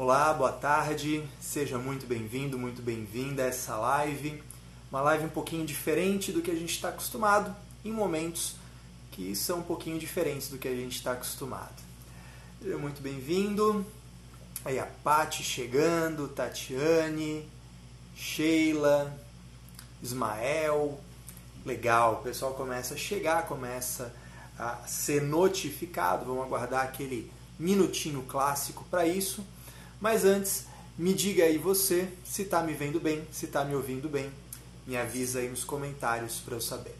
Olá, boa tarde, seja muito bem-vindo, muito bem-vinda a essa live. Uma live um pouquinho diferente do que a gente está acostumado, em momentos que são um pouquinho diferentes do que a gente está acostumado. Seja muito bem-vindo. Aí a Pati chegando, Tatiane, Sheila, Ismael. Legal, o pessoal começa a chegar, começa a ser notificado. Vamos aguardar aquele minutinho clássico para isso. Mas antes, me diga aí você se está me vendo bem, se está me ouvindo bem. Me avisa aí nos comentários para eu saber.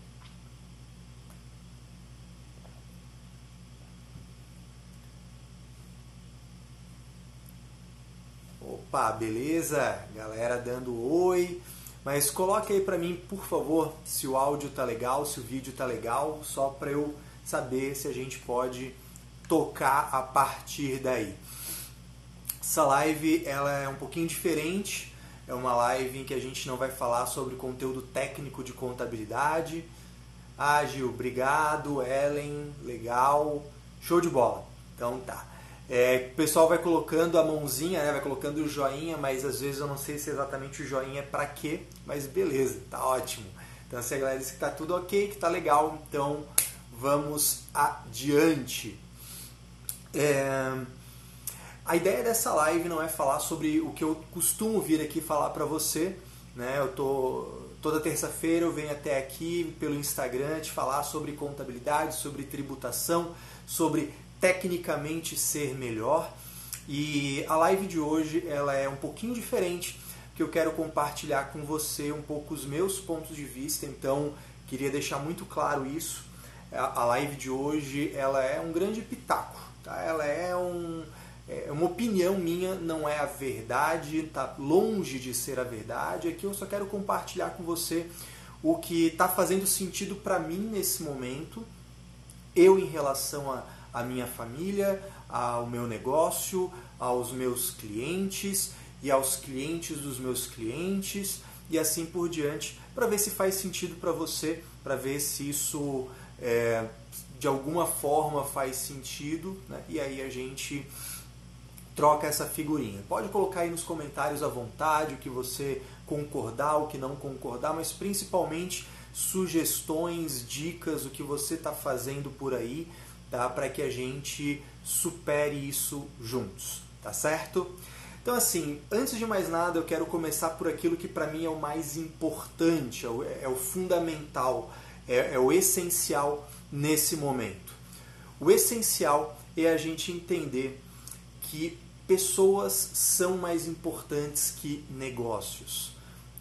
Opa, beleza? Galera dando oi. Mas coloque aí para mim, por favor, se o áudio tá legal, se o vídeo tá legal, só para eu saber se a gente pode tocar a partir daí. Essa live ela é um pouquinho diferente. É uma live em que a gente não vai falar sobre conteúdo técnico de contabilidade. Ah, Gil, obrigado. Ellen, legal. Show de bola. Então tá. É, o pessoal vai colocando a mãozinha, né, vai colocando o joinha, mas às vezes eu não sei se exatamente o joinha é para quê, mas beleza, tá ótimo. Então se a galera diz que tá tudo ok, que tá legal, então vamos adiante. É... A ideia dessa live não é falar sobre o que eu costumo vir aqui falar para você, né? Eu tô toda terça-feira eu venho até aqui pelo Instagram te falar sobre contabilidade, sobre tributação, sobre tecnicamente ser melhor. E a live de hoje ela é um pouquinho diferente, que eu quero compartilhar com você um pouco os meus pontos de vista. Então queria deixar muito claro isso. A live de hoje ela é um grande pitaco, tá? Ela é um é uma opinião minha, não é a verdade, está longe de ser a verdade. Aqui eu só quero compartilhar com você o que está fazendo sentido para mim nesse momento, eu em relação à minha família, ao meu negócio, aos meus clientes e aos clientes dos meus clientes e assim por diante, para ver se faz sentido para você, para ver se isso é, de alguma forma faz sentido, né? e aí a gente troca essa figurinha. Pode colocar aí nos comentários à vontade o que você concordar, o que não concordar, mas principalmente sugestões, dicas, o que você está fazendo por aí, tá? Para que a gente supere isso juntos, tá certo? Então assim, antes de mais nada, eu quero começar por aquilo que para mim é o mais importante, é o, é o fundamental, é, é o essencial nesse momento. O essencial é a gente entender que pessoas são mais importantes que negócios.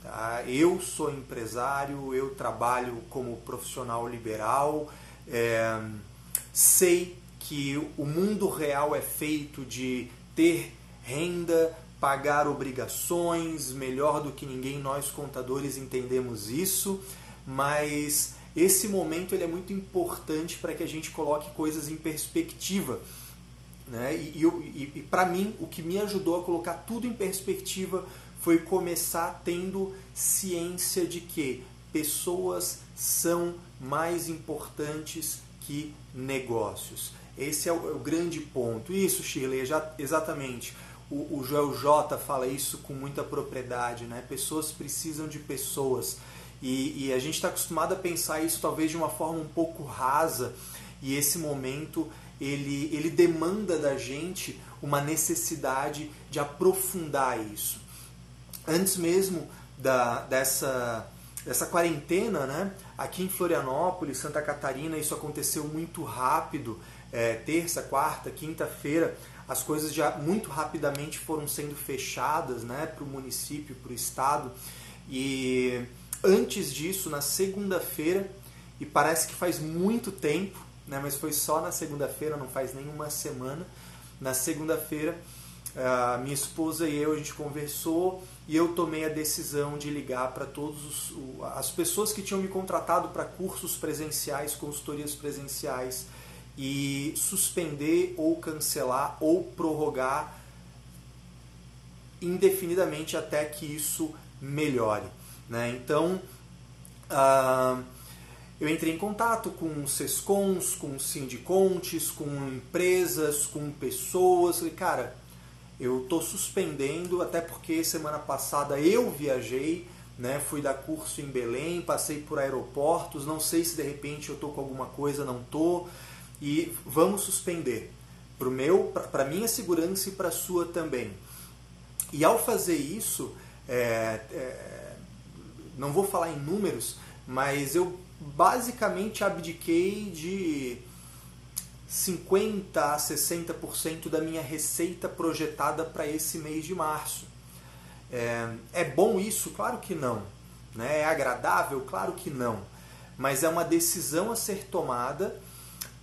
Tá? Eu sou empresário, eu trabalho como profissional liberal, é, sei que o mundo real é feito de ter renda, pagar obrigações, melhor do que ninguém, nós contadores entendemos isso, mas esse momento ele é muito importante para que a gente coloque coisas em perspectiva né? E, e, e para mim, o que me ajudou a colocar tudo em perspectiva foi começar tendo ciência de que pessoas são mais importantes que negócios. Esse é o, é o grande ponto. Isso, Shirley, já, exatamente. O, o Joel J fala isso com muita propriedade. Né? Pessoas precisam de pessoas. E, e a gente está acostumado a pensar isso talvez de uma forma um pouco rasa. E esse momento ele, ele demanda da gente uma necessidade de aprofundar isso. Antes mesmo da, dessa, dessa quarentena, né, aqui em Florianópolis, Santa Catarina, isso aconteceu muito rápido. É, terça, quarta, quinta-feira, as coisas já muito rapidamente foram sendo fechadas né, para o município, para o estado. E antes disso, na segunda-feira, e parece que faz muito tempo, né, mas foi só na segunda-feira, não faz nenhuma semana. Na segunda-feira, a minha esposa e eu a gente conversou e eu tomei a decisão de ligar para todas as pessoas que tinham me contratado para cursos presenciais, consultorias presenciais e suspender ou cancelar ou prorrogar indefinidamente até que isso melhore. Né? Então, uh, eu entrei em contato com sescons, com sindicontes, com empresas, com pessoas. Falei, cara, eu estou suspendendo, até porque semana passada eu viajei, né? Fui dar curso em Belém, passei por aeroportos, não sei se de repente eu estou com alguma coisa, não estou, e vamos suspender para meu, minha segurança e para a sua também. E ao fazer isso, é, é, não vou falar em números, mas eu basicamente abdiquei de 50 a 60% da minha receita projetada para esse mês de março. É, é, bom isso? Claro que não. Né? É agradável? Claro que não. Mas é uma decisão a ser tomada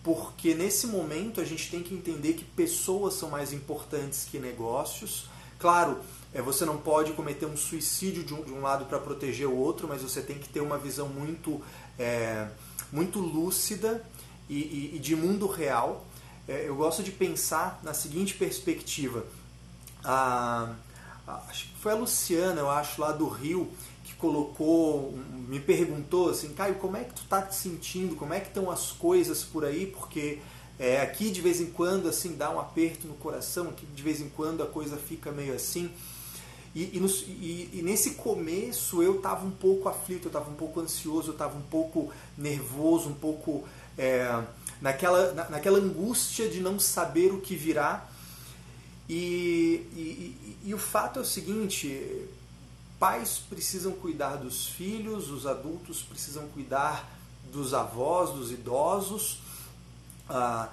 porque nesse momento a gente tem que entender que pessoas são mais importantes que negócios. Claro, é, você não pode cometer um suicídio de um, de um lado para proteger o outro, mas você tem que ter uma visão muito, é, muito lúcida e, e, e, de mundo real. É, eu gosto de pensar na seguinte perspectiva. A, a, acho que foi a Luciana, eu acho, lá do Rio, que colocou, me perguntou assim, Caio, como é que tu tá te sentindo? Como é que estão as coisas por aí? Porque é, aqui de vez em quando assim dá um aperto no coração, aqui de vez em quando a coisa fica meio assim. E, e, no, e, e nesse começo eu estava um pouco aflito, eu estava um pouco ansioso, eu estava um pouco nervoso, um pouco é, naquela, na, naquela angústia de não saber o que virá. E, e, o fato é o seguinte: pais precisam cuidar dos filhos, os adultos precisam cuidar dos avós, dos idosos. Ah,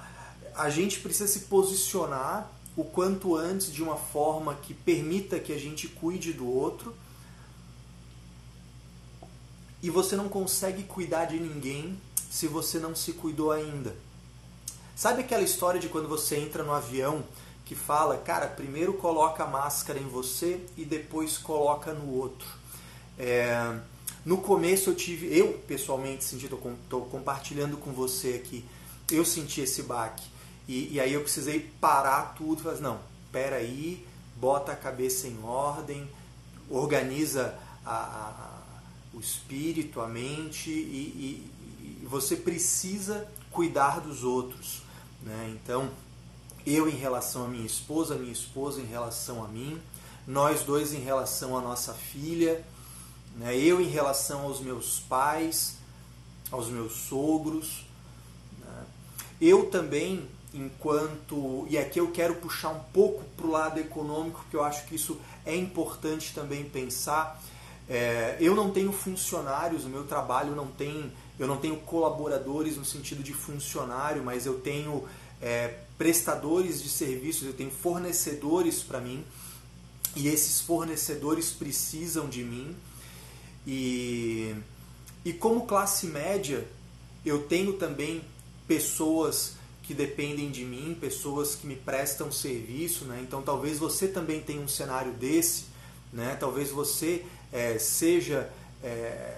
a gente precisa se posicionar o quanto antes de uma forma que permita que a gente cuide do outro. E você não consegue cuidar de ninguém se você não se cuidou ainda. Sabe aquela história de quando você entra no avião que fala, cara, primeiro coloca a máscara em você e depois coloca no outro. É, no começo eu tive, eu pessoalmente senti, estou compartilhando com você aqui, eu senti esse baque. E, e aí eu precisei parar tudo falar, não, pera aí, bota a cabeça em ordem, organiza a, a, o espírito, a mente e, e, e você precisa cuidar dos outros. Né? Então, eu em relação à minha esposa, minha esposa em relação a mim, nós dois em relação à nossa filha, né? eu em relação aos meus pais, aos meus sogros. Eu também, enquanto. E aqui eu quero puxar um pouco para o lado econômico, porque eu acho que isso é importante também pensar. É, eu não tenho funcionários, o meu trabalho não tem. Eu não tenho colaboradores no sentido de funcionário, mas eu tenho é, prestadores de serviços, eu tenho fornecedores para mim e esses fornecedores precisam de mim. E, e como classe média, eu tenho também pessoas que dependem de mim, pessoas que me prestam serviço, né? Então talvez você também tenha um cenário desse, né? Talvez você é, seja é,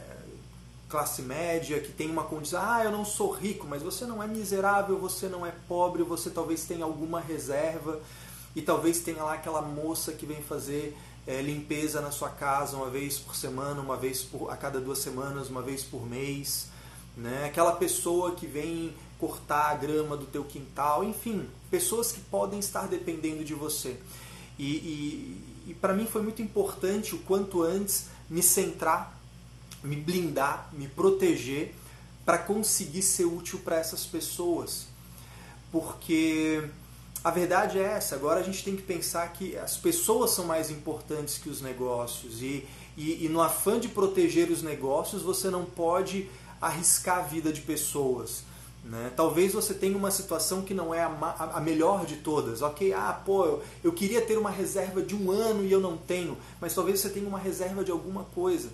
classe média, que tem uma condição, ah, eu não sou rico, mas você não é miserável, você não é pobre, você talvez tenha alguma reserva e talvez tenha lá aquela moça que vem fazer é, limpeza na sua casa uma vez por semana, uma vez por, a cada duas semanas, uma vez por mês, né? Aquela pessoa que vem cortar a grama do teu quintal, enfim, pessoas que podem estar dependendo de você. E, e, e para mim foi muito importante o quanto antes me centrar me blindar, me proteger para conseguir ser útil para essas pessoas. Porque a verdade é essa, agora a gente tem que pensar que as pessoas são mais importantes que os negócios e, e, e no afã de proteger os negócios você não pode arriscar a vida de pessoas. Né? Talvez você tenha uma situação que não é a, a, melhor de todas, ok? Ah, pô, eu, eu queria ter uma reserva de um ano e eu não tenho, mas talvez você tenha uma reserva de alguma coisa.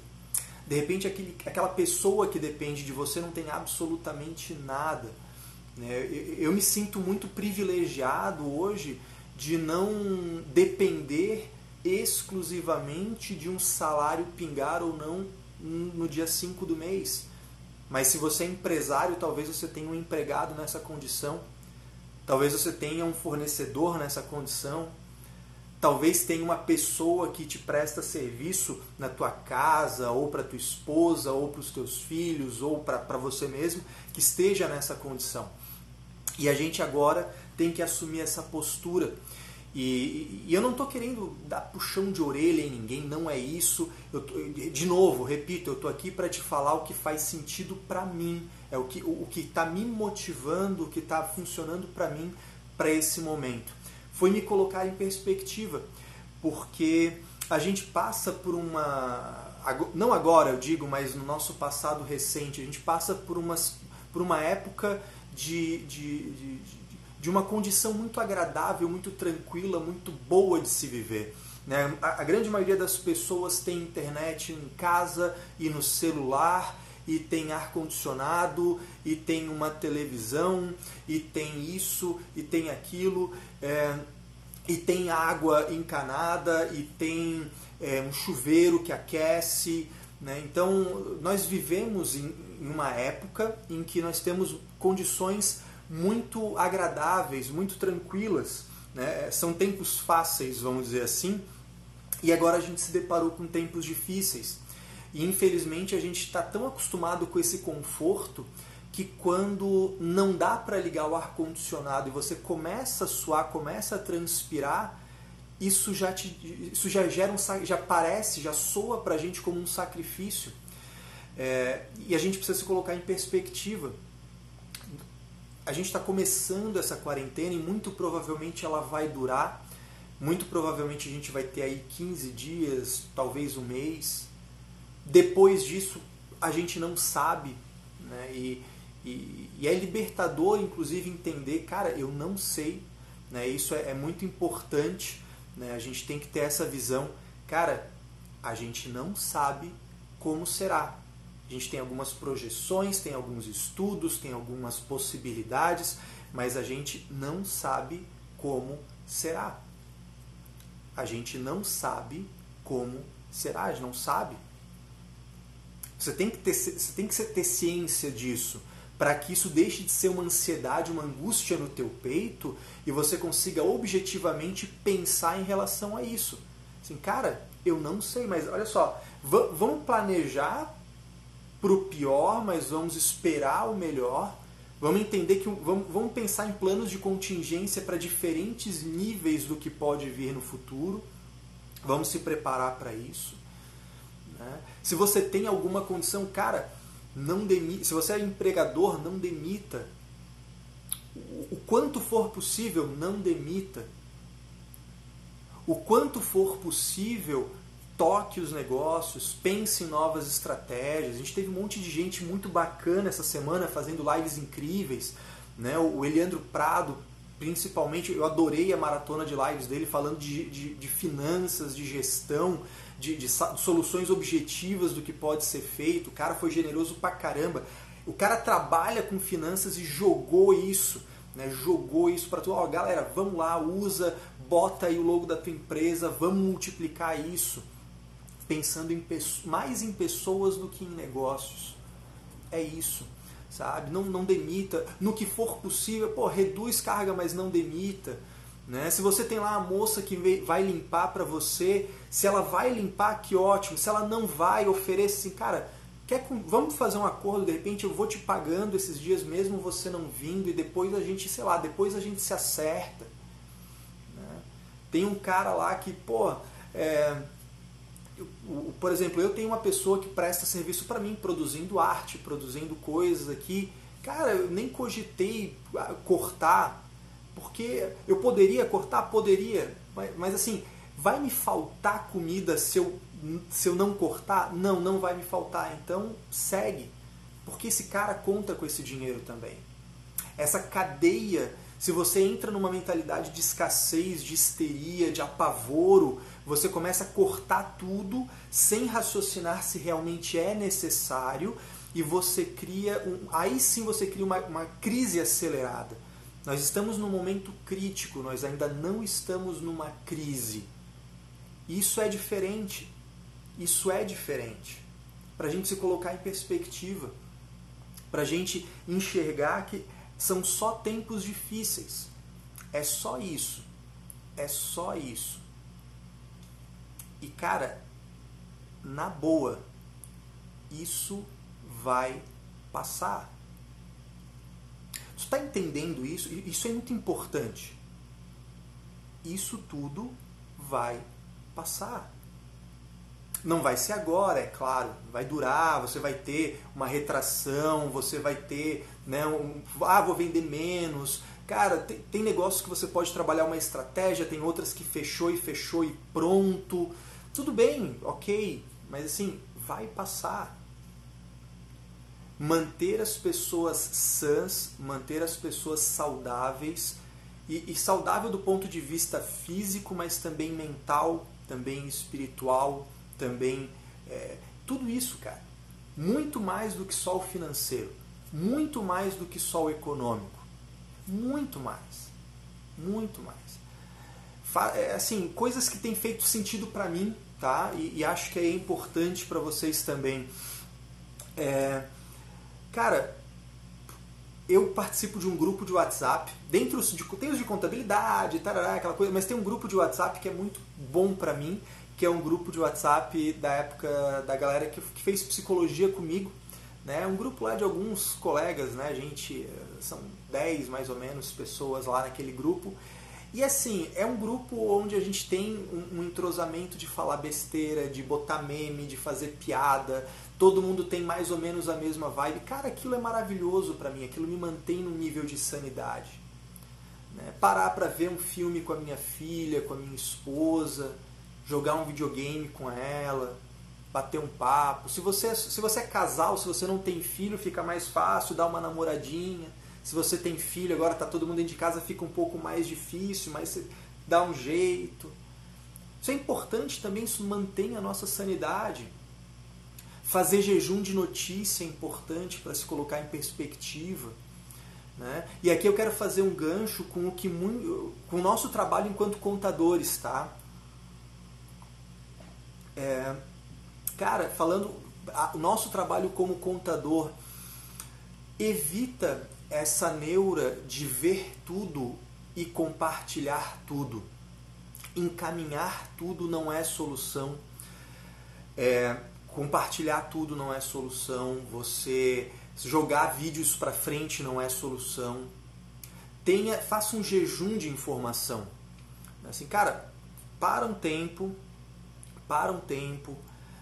De repente, aquele, aquela pessoa que depende de você não tem absolutamente nada. Né? Eu, eu me sinto muito privilegiado hoje de não depender exclusivamente de um salário pingar ou não no dia 5 do mês. Mas se você é empresário, talvez você tenha um empregado nessa condição, talvez você tenha um fornecedor nessa condição, Talvez tenha uma pessoa que te presta serviço na tua casa, ou para tua esposa, ou para os teus filhos, ou para você mesmo, que esteja nessa condição. E a gente agora tem que assumir essa postura. E, e eu não estou querendo dar puxão de orelha em ninguém, não é isso. Eu, de novo, repito, eu estou aqui para te falar o que faz sentido para mim, é o que o, o que está me motivando, o que está funcionando para mim para esse momento. Foi me colocar em perspectiva, porque a gente passa por uma não agora eu digo, mas no nosso passado recente, a gente passa por, umas, por uma época de, de, de, de uma condição muito agradável, muito tranquila, muito boa de se viver. Né? A, a grande maioria das pessoas tem internet em casa e no celular, e tem ar-condicionado, e tem uma televisão, e tem isso, e tem aquilo, é, e tem água encanada, e tem é, um chuveiro que aquece. Né? Então, nós vivemos em, em uma época em que nós temos condições muito agradáveis, muito tranquilas. Né? São tempos fáceis, vamos dizer assim, e agora a gente se deparou com tempos difíceis. E infelizmente a gente está tão acostumado com esse conforto que quando não dá para ligar o ar condicionado e você começa a suar, começa a transpirar, isso já, te, isso já gera um, já parece, já soa para a gente como um sacrifício. É, e a gente precisa se colocar em perspectiva. A gente está começando essa quarentena e muito provavelmente ela vai durar. Muito provavelmente a gente vai ter aí 15 dias, talvez um mês. Depois disso, a gente não sabe. Né? E, e, e é libertador, inclusive, entender, cara, eu não sei. Né? Isso é, é muito importante né? A gente tem que ter essa visão. Cara, a gente não sabe como será. A gente tem algumas projeções, tem alguns estudos, tem algumas possibilidades, mas a gente não sabe como será. A gente não sabe como será, a gente não sabe. Você tem que ter, você tem que ter ciência disso para que isso deixe de ser uma ansiedade, uma angústia no teu peito e você consiga objetivamente pensar em relação a isso. Assim, cara, eu não sei, mas olha só, vamos planejar para o pior, mas vamos esperar o melhor. Vamos entender que vamos, vamos pensar em planos de contingência para diferentes níveis do que pode vir no futuro. Vamos se preparar para isso. Né? Se você tem alguma condição, cara, não demita, se você é empregador, não demita. O quanto for possível, não demita. O quanto for possível, toque os negócios, pense em novas estratégias. A gente teve um monte de gente muito bacana essa semana fazendo lives incríveis. Né? O Eliandro Prado, principalmente, eu adorei a maratona de lives dele falando de, de, de finanças, de gestão, de, de, soluções objetivas do que pode ser feito. O cara foi generoso pra caramba. O cara trabalha com finanças e jogou isso, né? Jogou isso para tudo. Ó, galera, vamos lá, usa, bota aí o logo da tua empresa, vamos multiplicar isso, pensando em mais em pessoas do que em negócios. É isso, sabe? Não, não demita. No que for possível, pô, reduz carga, mas não demita. Né? Se você tem lá a moça que vai limpar para você, se ela vai limpar, que ótimo. Se ela não vai, ofereça assim, cara, quer, vamos fazer um acordo, de repente eu vou te pagando esses dias mesmo você não vindo e depois a gente, sei lá, depois a gente se acerta. Né? Tem um cara lá que, pô, é, por exemplo, eu tenho uma pessoa que presta serviço para mim, produzindo arte, produzindo coisas aqui. Cara, eu nem cogitei ah, cortar porque eu poderia cortar? Poderia. Mas, assim, vai me faltar comida se eu, se eu não cortar? Não, não vai me faltar. Então segue. Porque esse cara conta com esse dinheiro também. Essa cadeia, se você entra numa mentalidade de escassez, de histeria, de apavoro, você começa a cortar tudo sem raciocinar se realmente é necessário e você cria um. Aí sim você cria uma, uma crise acelerada nós estamos num momento crítico, nós ainda não estamos numa crise. Isso é diferente. Isso é diferente. Para a gente se colocar em perspectiva, para a gente enxergar que são só tempos difíceis. É só isso. É só isso. E cara, na boa, isso vai passar. Você está entendendo isso? Isso é muito importante. isso tudo vai passar. Não vai ser agora, é claro, vai durar, você vai ter uma retração, você vai ter, né, um, ah, vou vender menos. Cara, tem, tem negócios que você pode trabalhar uma estratégia, tem outras que fechou e fechou e pronto. Tudo bem, ok, mas assim, vai passar. Manter as pessoas sãs, manter as pessoas saudáveis, e, e saudável do ponto de vista físico, mas também mental, também espiritual, também. É, tudo isso, cara. Muito mais do que só o financeiro. Muito mais do que só o econômico. Muito mais. Muito mais. É, assim, coisas que têm feito sentido para mim, tá? E, e, acho que é importante para vocês também. É, cara, eu participo de um grupo de WhatsApp, dentro de, tem os de contabilidade, tarará, aquela coisa, mas tem um grupo de WhatsApp que é muito bom para mim, que é um grupo de WhatsApp da época da galera que, que fez psicologia comigo, né? Um grupo lá de alguns colegas, né? A gente são 10 mais ou menos pessoas lá naquele grupo. E assim, é um grupo onde a gente tem um, um entrosamento de falar besteira, de botar meme, de fazer piada, todo mundo tem mais ou menos a mesma vibe. Cara, aquilo é maravilhoso para mim, aquilo me mantém num nível de sanidade. Né? Parar para ver um filme com a minha filha, com a minha esposa, jogar um videogame com ela, bater um papo. Se você, se você é casal, se você não tem filho, fica mais fácil dar uma namoradinha. Se você tem filho, agora está todo mundo dentro de casa, fica um pouco mais difícil, mas você dá um jeito. Isso é importante também, isso mantém a nossa sanidade. Fazer jejum de notícia é importante para se colocar em perspectiva. Né? E aqui eu quero fazer um gancho com o que com o nosso trabalho enquanto contadores, tá? É, cara, falando, o nosso trabalho como contador evita essa neura de ver tudo e compartilhar tudo. Encaminhar tudo não é solução. É, compartilhar tudo não é solução. Você jogar vídeos para frente não é solução. Tenha, faça um jejum de informação. Assim, cara, para um tempo, para um tempo,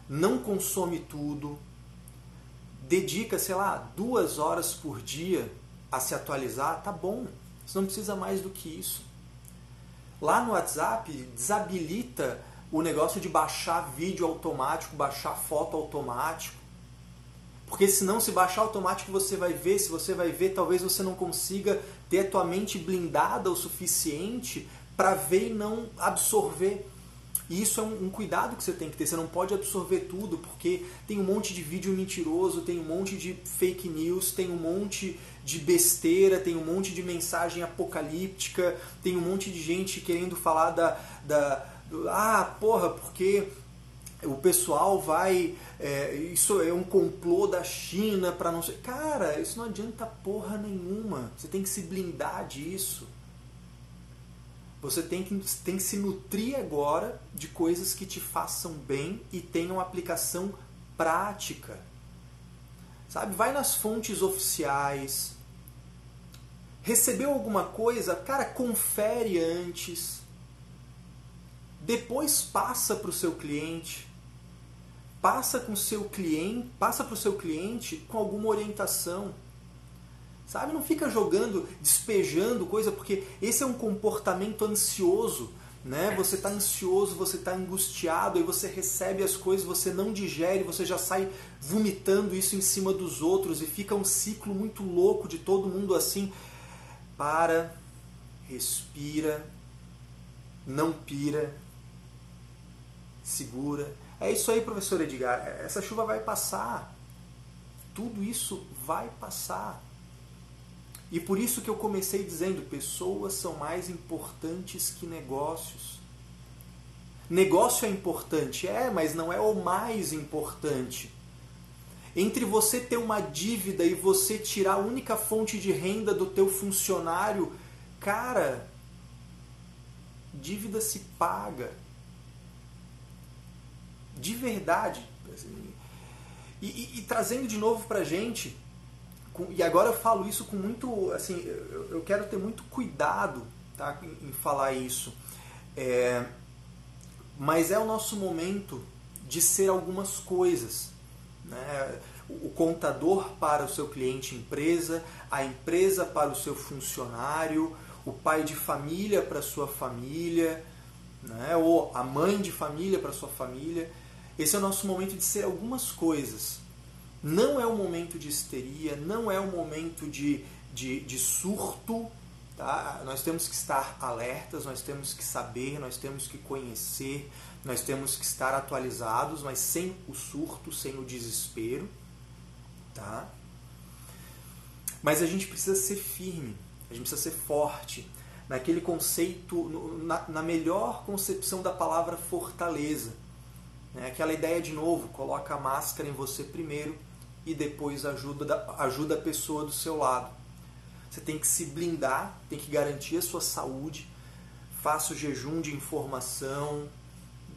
não consome tudo, dedica, sei lá, duas horas por dia a se atualizar, tá bom. Você não precisa mais do que isso. Lá no WhatsApp, desabilita o negócio de baixar vídeo automático, baixar foto automático. Porque senão, se baixar automático, você vai ver, se você vai ver, talvez você não consiga ter a tua mente blindada o suficiente para ver e não absorver. E isso é um, um, cuidado que você tem que ter. Você não pode absorver tudo, porque tem um monte de vídeo mentiroso, tem um monte de fake news, tem um monte de besteira, tem um monte de mensagem apocalíptica, tem um monte de gente querendo falar da. da do, ah, porra, porque o pessoal vai. É, isso é um complô da China para não sei. Cara, isso não adianta porra nenhuma. Você tem que se blindar disso. Você tem que, tem que se nutrir agora de coisas que te façam bem e tenham aplicação prática. Sabe? Vai nas fontes oficiais. Recebeu alguma coisa? Cara, confere antes. Depois passa para o seu cliente. Passa com seu cliente, passa para o seu cliente com alguma orientação. Sabe? Não fica jogando, despejando coisa, porque esse é um comportamento ansioso. Né? Você está ansioso, você está angustiado, aí você recebe as coisas, você não digere, você já sai vomitando isso em cima dos outros e fica um ciclo muito louco de todo mundo assim. Para, respira, não pira, segura. É isso aí, professor Edgar. Essa chuva vai passar. Tudo isso vai passar. E por isso que eu comecei dizendo: pessoas são mais importantes que negócios. Negócio é importante, é, mas não é o mais importante. Entre você ter uma dívida e você tirar a única fonte de renda do teu funcionário, cara, dívida se paga. De verdade. E, e, e trazendo de novo pra gente, e agora eu falo isso com muito, assim, eu, eu quero ter muito cuidado tá, em, em falar isso. É, mas é o nosso momento de ser algumas coisas. Né? O contador para o seu cliente empresa, a empresa para o seu funcionário, o pai de família para sua família, né? ou a mãe de família para sua família. Esse é o nosso momento de ser algumas coisas. Não é o momento de histeria, não é o momento de, de, de surto. Tá? Nós temos que estar alertas, nós temos que saber, nós temos que conhecer, nós temos que estar atualizados, mas sem o surto, sem o desespero. Tá? Mas a gente precisa ser firme, a gente precisa ser forte, naquele conceito, na, na melhor concepção da palavra fortaleza. Né? Aquela ideia de novo, coloca a máscara em você primeiro e depois ajuda, ajuda a pessoa do seu lado. Você tem que se blindar, tem que garantir a sua saúde, faça o jejum de informação,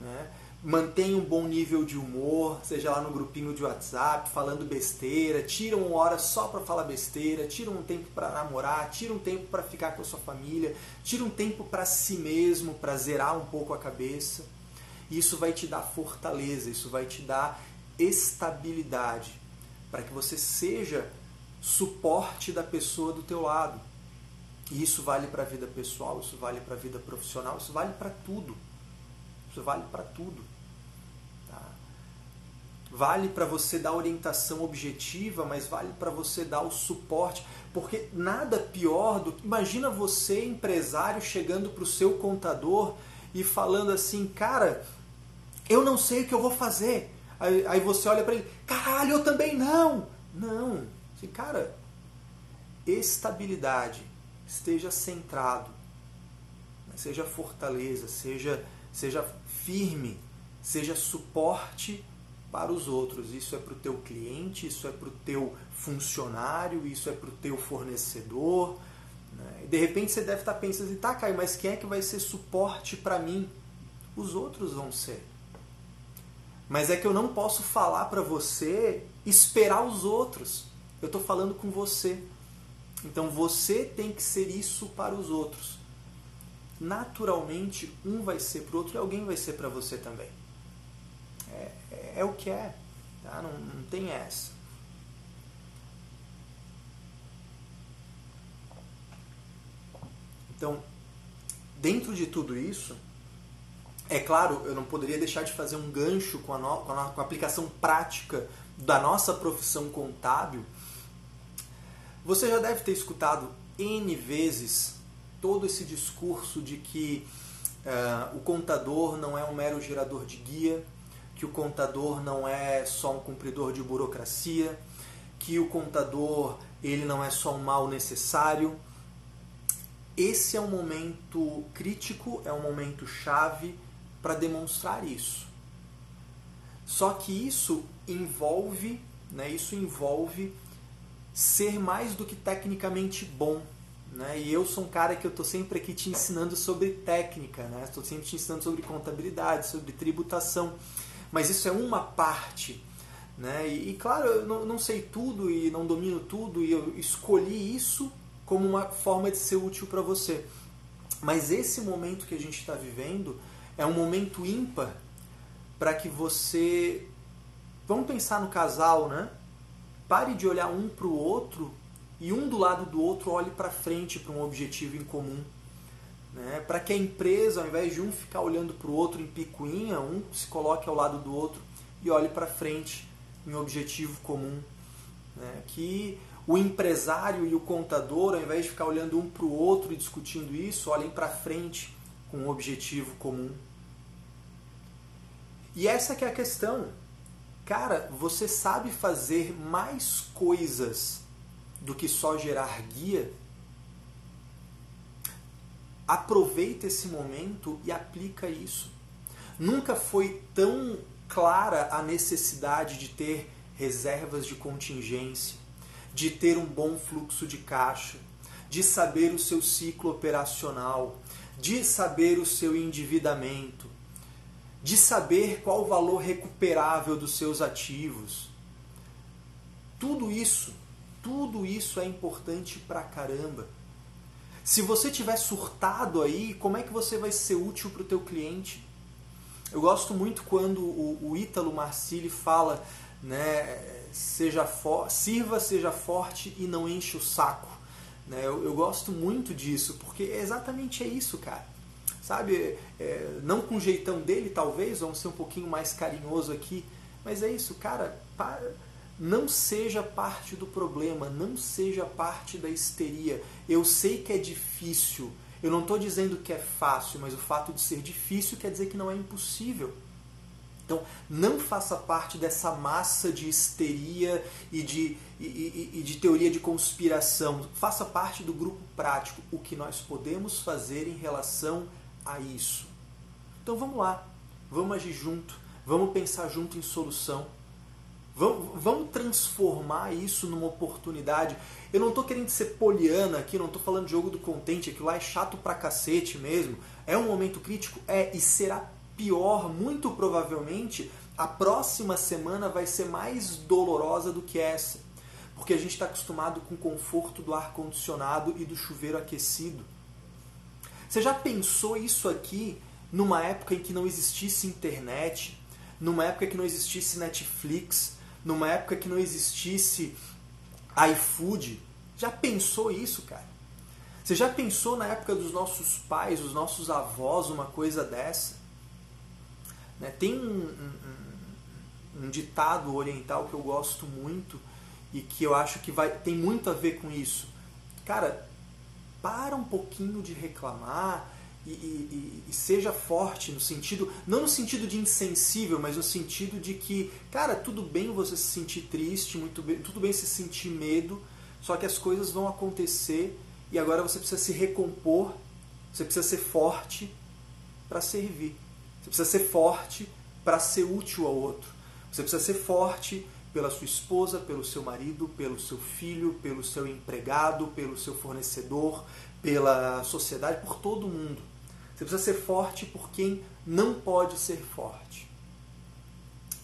né? mantenha um bom nível de humor, seja lá no grupinho de WhatsApp, falando besteira, tira uma hora só para falar besteira, tira um tempo para namorar, tira um tempo para ficar com a sua família, tira um tempo para si mesmo, para zerar um pouco a cabeça. Isso vai te dar fortaleza, isso vai te dar estabilidade, para que você seja suporte da pessoa do teu lado. E isso vale para a vida pessoal, isso vale para a vida profissional, isso vale para tudo. Isso vale para tudo. Tá? Vale para você dar orientação objetiva, mas vale para você dar o suporte. Porque nada pior do que. Imagina você, empresário, chegando para o seu contador e falando assim, cara, eu não sei o que eu vou fazer. Aí, aí você olha para ele, caralho, eu também não. Não. Assim, cara, estabilidade, esteja centrado, né, seja fortaleza, seja, seja firme, seja suporte para os outros. Isso é para o teu cliente, isso é para o teu funcionário, isso é para o teu fornecedor. Né? De repente você deve estar pensando assim, tá, Caio, mas quem é que vai ser suporte para mim? Os outros vão ser. Mas é que eu não posso falar para você esperar os outros. Eu estou falando com você. Então você tem que ser isso para os outros. Naturalmente, um vai ser para o outro e alguém vai ser para você também. É, é, é, o que é. Tá? Não, não tem essa. Então, dentro de tudo isso, é claro, eu não poderia deixar de fazer um gancho com a, no, com a, com a aplicação prática da nossa profissão contábil. Você já deve ter escutado N vezes todo esse discurso de que uh, o contador não é um mero gerador de guia, que o contador não é só um cumpridor de burocracia, que o contador ele não é só um mal necessário. Esse é um momento crítico, é um momento chave para demonstrar isso. Só que isso envolve, né, isso envolve ser mais do que tecnicamente bom. Né? E eu sou um cara que eu estou sempre aqui te ensinando sobre técnica, né? estou sempre te ensinando sobre contabilidade, sobre tributação. Mas isso é uma parte. Né? E, e claro, eu não, não sei tudo e não domino tudo, e eu escolhi isso como uma forma de ser útil para você. Mas esse momento que a gente está vivendo é um momento ímpar para que você. Vamos pensar no casal, né? Pare de olhar um para o outro e um do lado do outro olhe para frente para um objetivo em comum. Né? Para que a empresa, ao invés de um ficar olhando para o outro em picuinha, um se coloque ao lado do outro e olhe para frente em objetivo comum. Né? Que o empresário e o contador, ao invés de ficar olhando um para o outro e discutindo isso, olhem para frente com um objetivo comum. E essa que é a questão. Cara, você sabe fazer mais coisas do que só gerar guia? Aproveita esse momento e aplica isso. Nunca foi tão clara a necessidade de ter reservas de contingência, de ter um bom fluxo de caixa, de saber o seu ciclo operacional, de saber o seu endividamento, de saber qual o valor recuperável dos seus ativos. Tudo isso, tudo isso é importante pra caramba. Se você tiver surtado aí, como é que você vai ser útil para o teu cliente? Eu gosto muito quando o, o Ítalo Marcilli fala, né, seja sirva, seja forte e não enche o saco. Né? Eu, eu gosto muito disso, porque é exatamente é isso, cara. Sabe, é, não com o jeitão dele, talvez, vamos ser um pouquinho mais carinhoso aqui, mas é isso, cara, para, não seja parte do problema, não seja parte da histeria. Eu sei que é difícil, eu não estou dizendo que é fácil, mas o fato de ser difícil quer dizer que não é impossível. Então, não faça parte dessa massa de histeria e de, e, e, e de teoria de conspiração. Faça parte do grupo prático. O que nós podemos fazer em relação a isso. Então, vamos lá. Vamos agir junto. Vamos pensar junto em solução. Vamos, vamos transformar isso numa oportunidade. Eu não estou querendo ser poliana aqui, não estou falando de jogo do contente, aquilo lá é chato pra cacete mesmo. É um momento crítico? É, e será pior, muito provavelmente, a próxima semana vai ser mais dolorosa do que essa. Porque a gente está acostumado com o conforto do ar-condicionado e do chuveiro aquecido. Você já pensou isso aqui numa época em que não existisse internet, numa época que não existisse Netflix, numa época que não existisse iFood. Já pensou isso, cara? Você já pensou na época dos nossos pais, dos nossos avós, uma coisa dessa? Né? Tem um, um, um, ditado oriental que eu gosto muito e que eu acho que vai, tem muito a ver com isso. Cara, para um pouquinho de reclamar e, e, e, seja forte no sentido, não no sentido de insensível, mas no sentido de que, cara, tudo bem você se sentir triste, muito bem, tudo bem se sentir medo, só que as coisas vão acontecer e agora você precisa se recompor, você precisa ser forte para servir. Você precisa ser forte para ser útil ao outro. Você precisa ser forte pela sua esposa, pelo seu marido, pelo seu filho, pelo seu empregado, pelo seu fornecedor, pela sociedade, por todo mundo. Você precisa ser forte por quem não pode ser forte.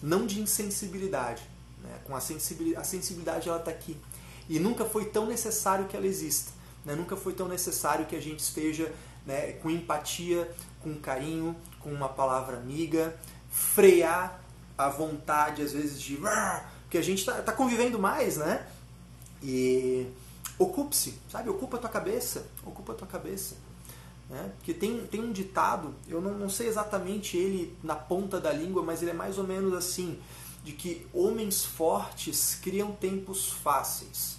Não de insensibilidade. Né? Com a sensibilidade, a sensibilidade ela está aqui. E nunca foi tão necessário que ela exista. Né? Nunca foi tão necessário que a gente esteja né, com empatia, com carinho, com uma palavra amiga, frear a vontade, às vezes, de. Porque a gente está tá convivendo mais, né? E ocupe-se, sabe? Ocupa a tua cabeça. Ocupa a tua cabeça. Né? Porque tem, tem um ditado, eu não, não sei exatamente ele na ponta da língua, mas ele é mais ou menos assim: de que homens fortes criam tempos fáceis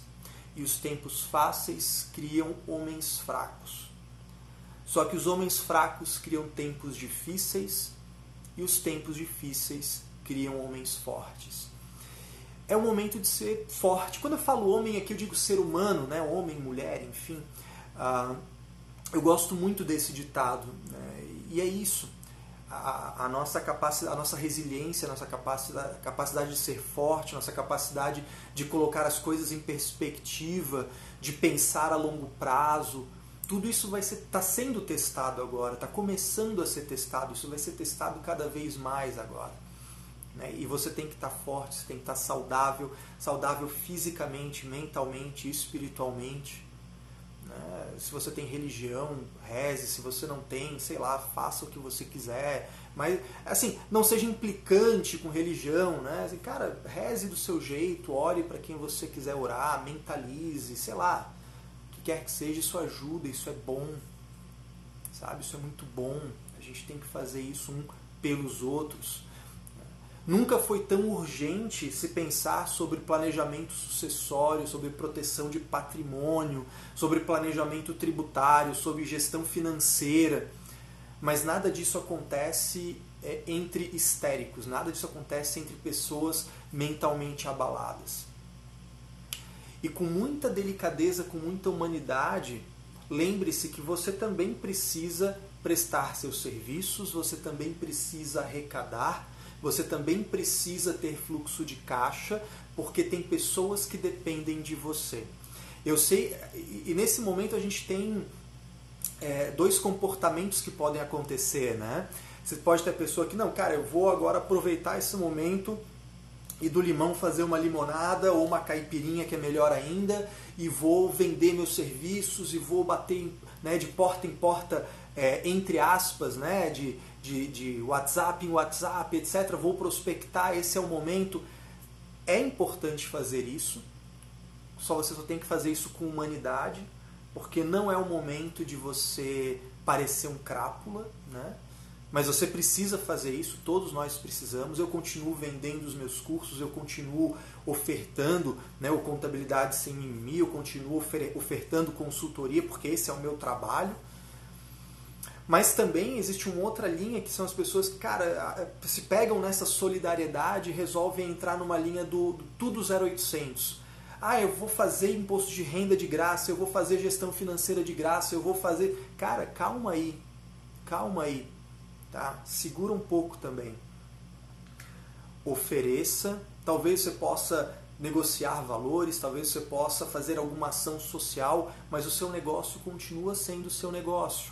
e os tempos fáceis criam homens fracos. Só que os homens fracos criam tempos difíceis e os tempos difíceis criam homens fortes. É o momento de ser forte. Quando eu falo homem aqui, eu digo ser humano, né? homem, mulher, enfim. Uh, eu gosto muito desse ditado. Né? E é isso. A, a, nossa capacidade, a nossa resiliência, a nossa capacidade, capacidade de ser forte, nossa capacidade de colocar as coisas em perspectiva, de pensar a longo prazo, tudo isso vai estar tá sendo testado agora, está começando a ser testado, isso vai ser testado cada vez mais agora. Né? E você tem que estar tá forte, você tem que estar tá saudável, saudável fisicamente, mentalmente, espiritualmente. Né? Se você tem religião, reze. Se você não tem, sei lá, faça o que você quiser. Mas, assim, não seja implicante com religião, né? Assim, cara, reze do seu jeito, ore para quem você quiser orar, mentalize, sei lá. O que quer que seja, isso ajuda, isso é bom. Sabe? Isso é muito bom. A gente tem que fazer isso um pelos outros. Nunca foi tão urgente se pensar sobre planejamento sucessório, sobre proteção de patrimônio, sobre planejamento tributário, sobre gestão financeira. Mas nada disso acontece é, entre histéricos, nada disso acontece entre pessoas mentalmente abaladas. E com muita delicadeza, com muita humanidade, lembre-se que você também precisa prestar seus serviços, você também precisa arrecadar você também precisa ter fluxo de caixa, porque tem pessoas que dependem de você. Eu sei, e nesse momento a gente tem é, dois comportamentos que podem acontecer, né? Você pode ter a pessoa que, não, cara, eu vou agora aproveitar esse momento e do limão fazer uma limonada ou uma caipirinha que é melhor ainda e vou vender meus serviços e vou bater né, de porta em porta é, entre aspas, né, de, de, de WhatsApp em WhatsApp, etc. Vou prospectar, esse é o momento. É importante fazer isso, só você só tem que fazer isso com humanidade, porque não é o momento de você parecer um crápula, né? Mas você precisa fazer isso, todos nós precisamos. Eu continuo vendendo os meus cursos, eu continuo ofertando né, o Contabilidade Sem Mimimi, eu continuo ofertando consultoria, porque esse é o meu trabalho. Mas também existe uma outra linha que são as pessoas que, cara, se pegam nessa solidariedade e resolvem entrar numa linha do, do tudo 0800. Ah, eu vou fazer imposto de renda de graça, eu vou fazer gestão financeira de graça, eu vou fazer. Cara, calma aí. Calma aí tá? Segura um pouco também. Ofereça, talvez você possa negociar valores, talvez você possa fazer alguma ação social, mas o seu negócio continua sendo o seu negócio.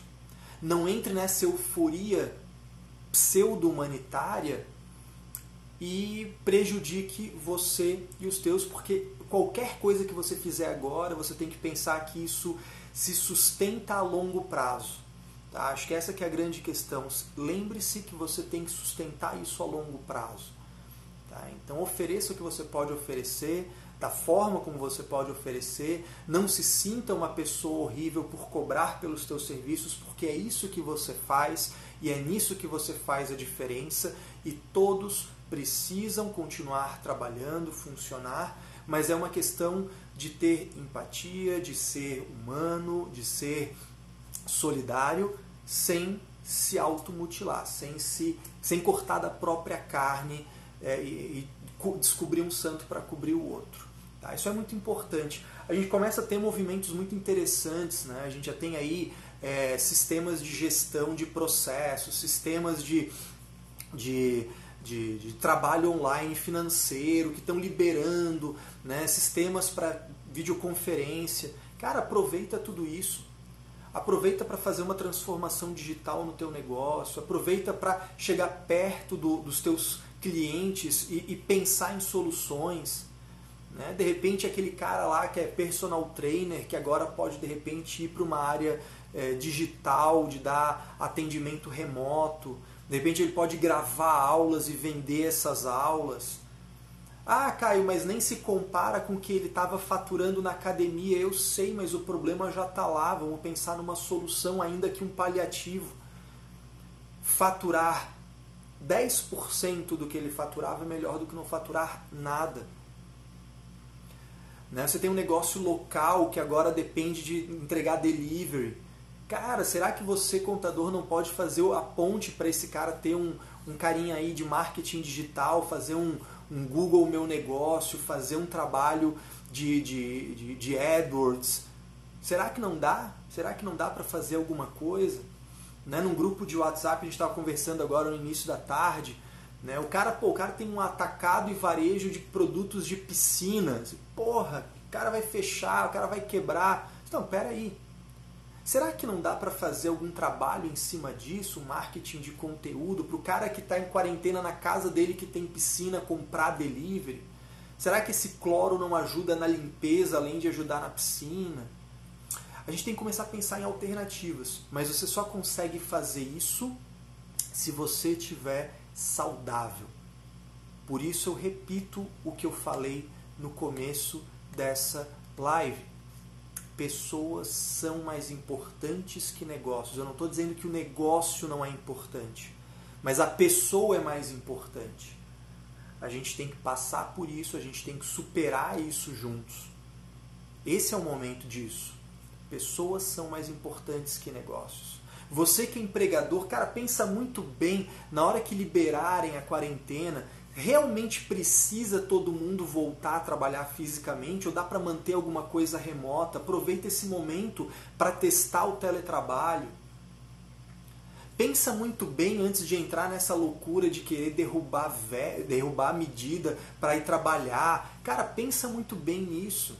Não entre nessa euforia pseudo-humanitária e prejudique você e os teus, porque qualquer coisa que você fizer agora, você tem que pensar que isso se sustenta a longo prazo. Tá? Acho que essa que é a grande questão. Lembre-se que você tem que sustentar isso a longo prazo. Tá? Então ofereça o que você pode oferecer, da forma como você pode oferecer. Não se sinta uma pessoa horrível por cobrar pelos seus serviços, porque é isso que você faz e é nisso que você faz a diferença. E todos precisam continuar trabalhando, funcionar, mas é uma questão de ter empatia, de ser humano, de ser solidário, sem se automutilar, sem se sem cortar da própria carne é, e, e, descobrir um santo para cobrir o outro. Tá? Isso é muito importante. A gente começa a ter movimentos muito interessantes, né? a gente já tem aí é, sistemas de gestão de processos, sistemas de, de, de, de trabalho online financeiro que estão liberando né? sistemas para videoconferência. Cara, aproveita tudo isso aproveita para fazer uma transformação digital no teu negócio, aproveita para chegar perto do, dos teus clientes e, e, pensar em soluções. Né? De repente aquele cara lá que é personal trainer, que agora pode de repente ir para uma área é, digital, de dar atendimento remoto, de repente ele pode gravar aulas e vender essas aulas. Ah, Caio, mas nem se compara com o que ele estava faturando na academia. Eu sei, mas o problema já está lá. Vamos pensar numa solução, ainda que um paliativo. Faturar 10% do que ele faturava é melhor do que não faturar nada. Né? Você tem um negócio local que agora depende de entregar delivery. Cara, será que você, contador, não pode fazer a ponte para esse cara ter um, um carinha aí de marketing digital, fazer um, um Google Meu Negócio, fazer um trabalho de, de, de, de AdWords. Será que não dá? Será que não dá para fazer alguma coisa? Né? Num grupo de WhatsApp, a gente estava conversando agora no início da tarde, né? o, cara, pô, o cara tem um atacado e varejo de produtos de piscina. Porra, o cara vai fechar, o cara vai quebrar. Então, pera aí. Será que não dá para fazer algum trabalho em cima disso, marketing de conteúdo, para o cara que está em quarentena na casa dele que tem piscina comprar delivery? Será que esse cloro não ajuda na limpeza além de ajudar na piscina? A gente tem que começar a pensar em alternativas, mas você só consegue fazer isso se você estiver saudável. Por isso eu repito o que eu falei no começo dessa live pessoas são mais importantes que negócios. Eu não estou dizendo que o negócio não é importante, mas a pessoa é mais importante. A gente tem que passar por isso, a gente tem que superar isso juntos. Esse é o momento disso. Pessoas são mais importantes que negócios. Você que é empregador, cara, pensa muito bem na hora que liberarem a quarentena realmente precisa todo mundo voltar a trabalhar fisicamente ou dá para manter alguma coisa remota? Aproveita esse momento para testar o teletrabalho. Pensa muito bem antes de entrar nessa loucura de querer derrubar, derrubar a medida para ir trabalhar. Cara, pensa muito bem nisso.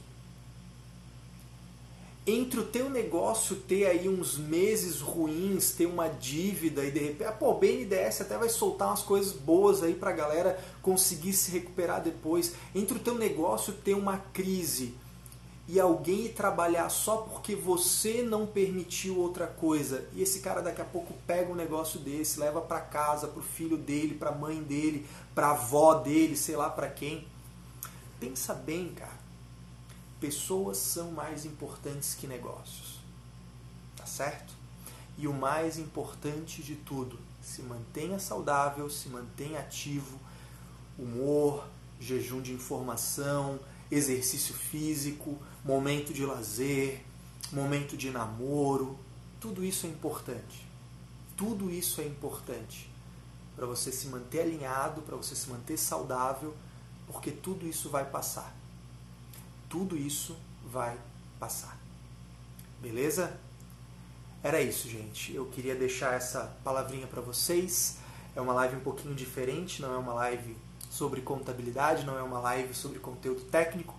Entre o teu negócio ter aí uns meses ruins, ter uma dívida e de repente, ah, pô, o BNDES até vai soltar umas coisas boas aí pra galera conseguir se recuperar depois. Entre o teu negócio ter uma crise e alguém trabalhar só porque você não permitiu outra coisa, e esse cara daqui a pouco pega um negócio desse, leva para casa, pro filho dele, pra mãe dele, pra avó dele, sei lá para quem. Pensa bem, cara pessoas são mais importantes que negócios. Tá certo? E o mais importante de tudo, se mantenha saudável, se mantenha ativo, humor, jejum de informação, exercício físico, momento de lazer, momento de namoro, tudo isso é importante. Tudo isso é importante para você se manter alinhado, para você se manter saudável, porque tudo isso vai passar tudo isso vai passar. Beleza? Era isso, gente. Eu queria deixar essa palavrinha para vocês. É uma live um pouquinho diferente, não é uma live sobre contabilidade, não é uma live sobre conteúdo técnico,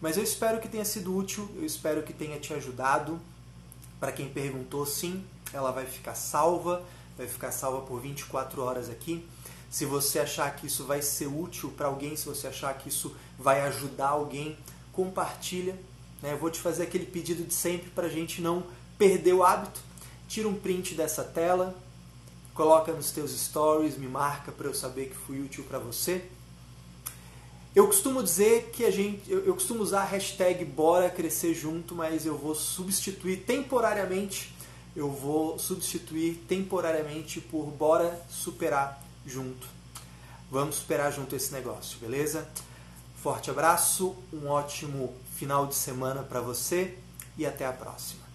mas eu espero que tenha sido útil, eu espero que tenha te ajudado. Para quem perguntou, sim, ela vai ficar salva, vai ficar salva por 24 horas aqui. Se você achar que isso vai ser útil para alguém, se você achar que isso vai ajudar alguém, compartilha. Né? Vou te fazer aquele pedido de sempre para a gente não perder o hábito. Tira um print dessa tela, coloca nos teus stories, me marca para eu saber que fui útil para você. Eu costumo dizer que a gente, eu, eu, costumo usar a hashtag Bora Crescer Junto, mas eu vou substituir temporariamente, eu vou substituir temporariamente por Bora Superar Junto. Vamos superar junto esse negócio, beleza? Forte abraço, um ótimo final de semana para você e até a próxima.